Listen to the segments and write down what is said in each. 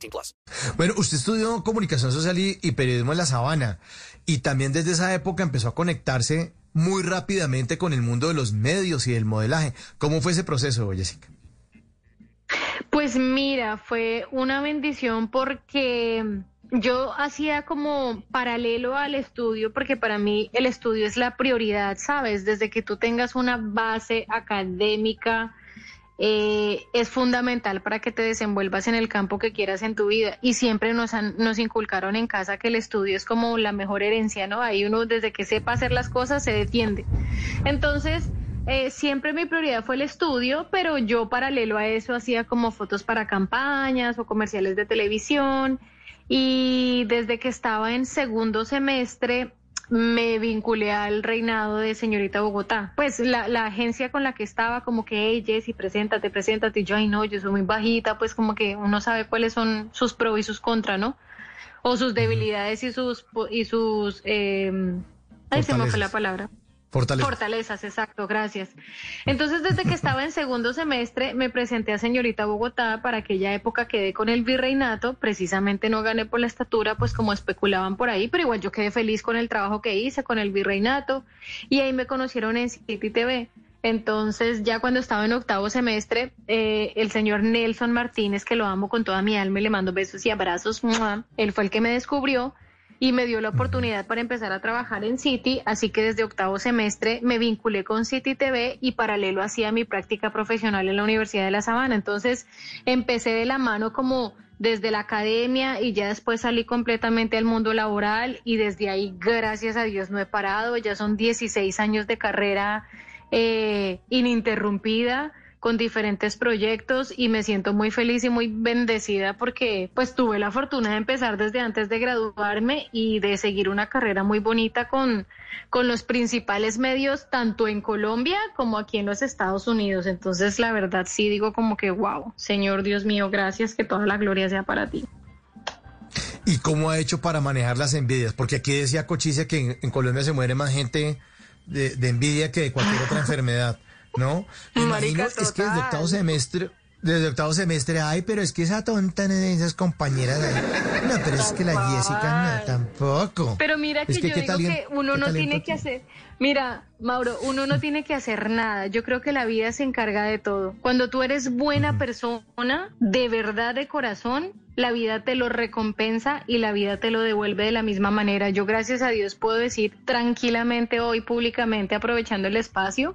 18 plus. Bueno, usted estudió comunicación social y, y periodismo en la sabana y también desde esa época empezó a conectarse muy rápidamente con el mundo de los medios y del modelaje. ¿Cómo fue ese proceso, Jessica? Pues mira, fue una bendición porque yo hacía como paralelo al estudio, porque para mí el estudio es la prioridad, ¿sabes? Desde que tú tengas una base académica, eh, es fundamental para que te desenvuelvas en el campo que quieras en tu vida. Y siempre nos, han, nos inculcaron en casa que el estudio es como la mejor herencia, ¿no? Ahí uno desde que sepa hacer las cosas se defiende. Entonces, eh, siempre mi prioridad fue el estudio, pero yo paralelo a eso hacía como fotos para campañas o comerciales de televisión. Y desde que estaba en segundo semestre me vinculé al reinado de señorita Bogotá. Pues la, la agencia con la que estaba, como que, hey, Jessy, preséntate, preséntate. Y yo, ay, no, yo soy muy bajita, pues como que uno sabe cuáles son sus pros y sus contras, ¿no? O sus debilidades y sus, y sus, eh, ay, se me fue la palabra. Fortaleza. Fortalezas, exacto, gracias. Entonces, desde que estaba en segundo semestre, me presenté a señorita Bogotá para aquella época quedé con el virreinato, precisamente no gané por la estatura, pues como especulaban por ahí, pero igual yo quedé feliz con el trabajo que hice, con el virreinato, y ahí me conocieron en City TV. Entonces, ya cuando estaba en octavo semestre, eh, el señor Nelson Martínez, que lo amo con toda mi alma y le mando besos y abrazos, ¡mua! él fue el que me descubrió y me dio la oportunidad para empezar a trabajar en City, así que desde octavo semestre me vinculé con City TV y paralelo hacía mi práctica profesional en la Universidad de La Sabana. Entonces empecé de la mano como desde la academia y ya después salí completamente al mundo laboral y desde ahí, gracias a Dios, no he parado. Ya son 16 años de carrera eh, ininterrumpida con diferentes proyectos y me siento muy feliz y muy bendecida porque pues tuve la fortuna de empezar desde antes de graduarme y de seguir una carrera muy bonita con, con los principales medios tanto en Colombia como aquí en los Estados Unidos. Entonces la verdad sí digo como que wow, Señor Dios mío, gracias, que toda la gloria sea para ti. ¿Y cómo ha hecho para manejar las envidias? Porque aquí decía Cochicia que en, en Colombia se muere más gente de, de envidia que de cualquier otra enfermedad, ¿no? Me Marica, imagino, es que desde octavo semestre, desde octavo semestre, ay, pero es que esa tonta de esas compañeras ahí. No, pero es que la Jessica no, tampoco. Pero mira que, Es que yo digo que uno no tiene que hacer. Mira, Mauro, uno no tiene que hacer nada. Yo creo que la vida se encarga de todo. Cuando tú eres buena persona, de verdad, de corazón, la vida te lo recompensa y la vida te lo devuelve de la misma manera. Yo, gracias a Dios, puedo decir tranquilamente hoy, públicamente, aprovechando el espacio,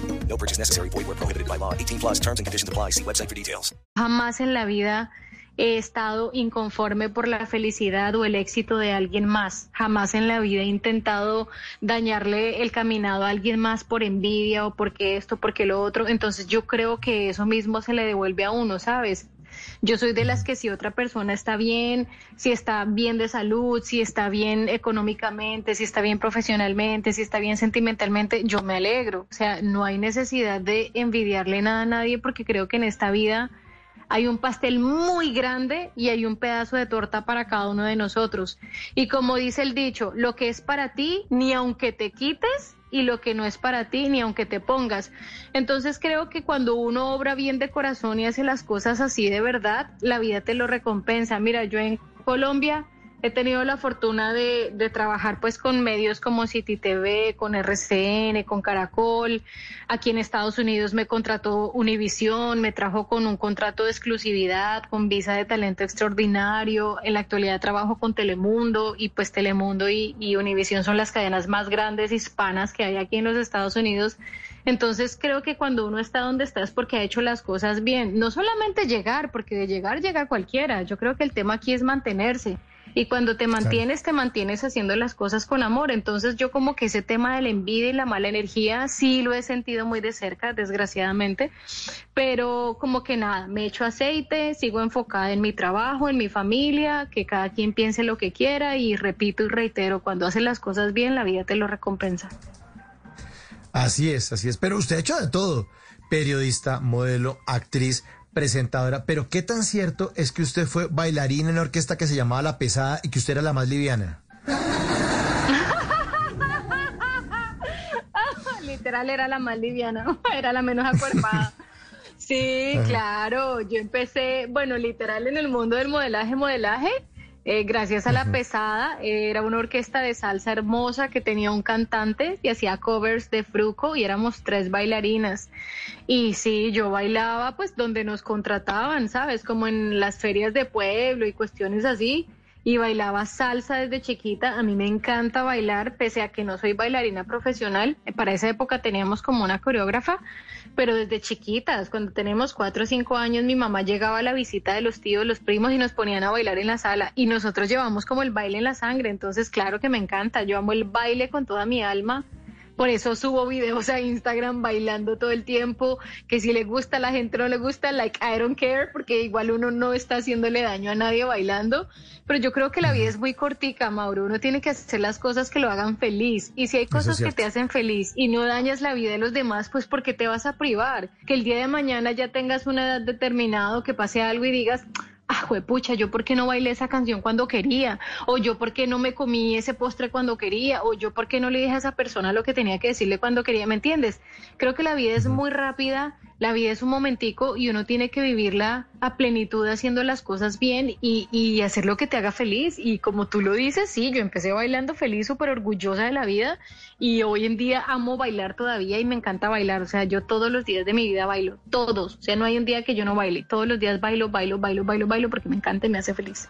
No purchase necessary. Void were prohibited by law. 18 plus terms and conditions apply. See website for details. jamás en la vida he estado inconforme por la felicidad o el éxito de alguien más. Jamás en la vida he intentado dañarle el caminado a alguien más por envidia o porque esto, porque lo otro. Entonces yo creo que eso mismo se le devuelve a uno, ¿sabes? Yo soy de las que si otra persona está bien, si está bien de salud, si está bien económicamente, si está bien profesionalmente, si está bien sentimentalmente, yo me alegro. O sea, no hay necesidad de envidiarle nada a nadie porque creo que en esta vida hay un pastel muy grande y hay un pedazo de torta para cada uno de nosotros. Y como dice el dicho, lo que es para ti, ni aunque te quites, y lo que no es para ti, ni aunque te pongas. Entonces creo que cuando uno obra bien de corazón y hace las cosas así de verdad, la vida te lo recompensa. Mira, yo en Colombia He tenido la fortuna de, de, trabajar pues con medios como City TV, con RCN, con Caracol. Aquí en Estados Unidos me contrató Univision, me trajo con un contrato de exclusividad, con visa de talento extraordinario. En la actualidad trabajo con Telemundo y pues Telemundo y, y Univision son las cadenas más grandes hispanas que hay aquí en los Estados Unidos. Entonces creo que cuando uno está donde está es porque ha hecho las cosas bien. No solamente llegar, porque de llegar llega cualquiera. Yo creo que el tema aquí es mantenerse. Y cuando te mantienes, te mantienes haciendo las cosas con amor. Entonces yo como que ese tema de la envidia y la mala energía sí lo he sentido muy de cerca, desgraciadamente. Pero como que nada, me echo aceite, sigo enfocada en mi trabajo, en mi familia, que cada quien piense lo que quiera y repito y reitero, cuando haces las cosas bien, la vida te lo recompensa. Así es, así es. Pero usted ha hecho de todo. Periodista, modelo, actriz, presentadora. Pero ¿qué tan cierto es que usted fue bailarina en una orquesta que se llamaba La Pesada y que usted era la más liviana? Literal era la más liviana, era la menos acuerpada. Sí, claro, yo empecé, bueno, literal en el mundo del modelaje, modelaje, eh, gracias a la pesada, era una orquesta de salsa hermosa que tenía un cantante y hacía covers de Fruco y éramos tres bailarinas. Y sí, yo bailaba pues donde nos contrataban, ¿sabes? Como en las ferias de pueblo y cuestiones así. Y bailaba salsa desde chiquita. A mí me encanta bailar, pese a que no soy bailarina profesional. Para esa época teníamos como una coreógrafa, pero desde chiquitas, cuando tenemos cuatro o cinco años, mi mamá llegaba a la visita de los tíos, los primos y nos ponían a bailar en la sala y nosotros llevamos como el baile en la sangre, entonces claro que me encanta, yo amo el baile con toda mi alma. Por eso subo videos a Instagram bailando todo el tiempo, que si le gusta a la gente no le gusta, like I don't care, porque igual uno no está haciéndole daño a nadie bailando. Pero yo creo que la vida es muy cortica, Mauro. Uno tiene que hacer las cosas que lo hagan feliz. Y si hay cosas que te hacen feliz y no dañas la vida de los demás, pues ¿por qué te vas a privar? Que el día de mañana ya tengas una edad determinada, que pase algo y digas, ah, pucha, yo por qué no bailé esa canción cuando quería, o yo por qué no me comí ese postre cuando quería, o yo por qué no le dije a esa persona lo que tenía que decirle cuando quería, ¿me entiendes? Creo que la vida es muy rápida, la vida es un momentico y uno tiene que vivirla a plenitud haciendo las cosas bien y, y hacer lo que te haga feliz. Y como tú lo dices, sí, yo empecé bailando feliz, súper orgullosa de la vida y hoy en día amo bailar todavía y me encanta bailar. O sea, yo todos los días de mi vida bailo, todos. O sea, no hay un día que yo no baile. Todos los días bailo, bailo, bailo, bailo, bailo porque me encanta y me hace feliz.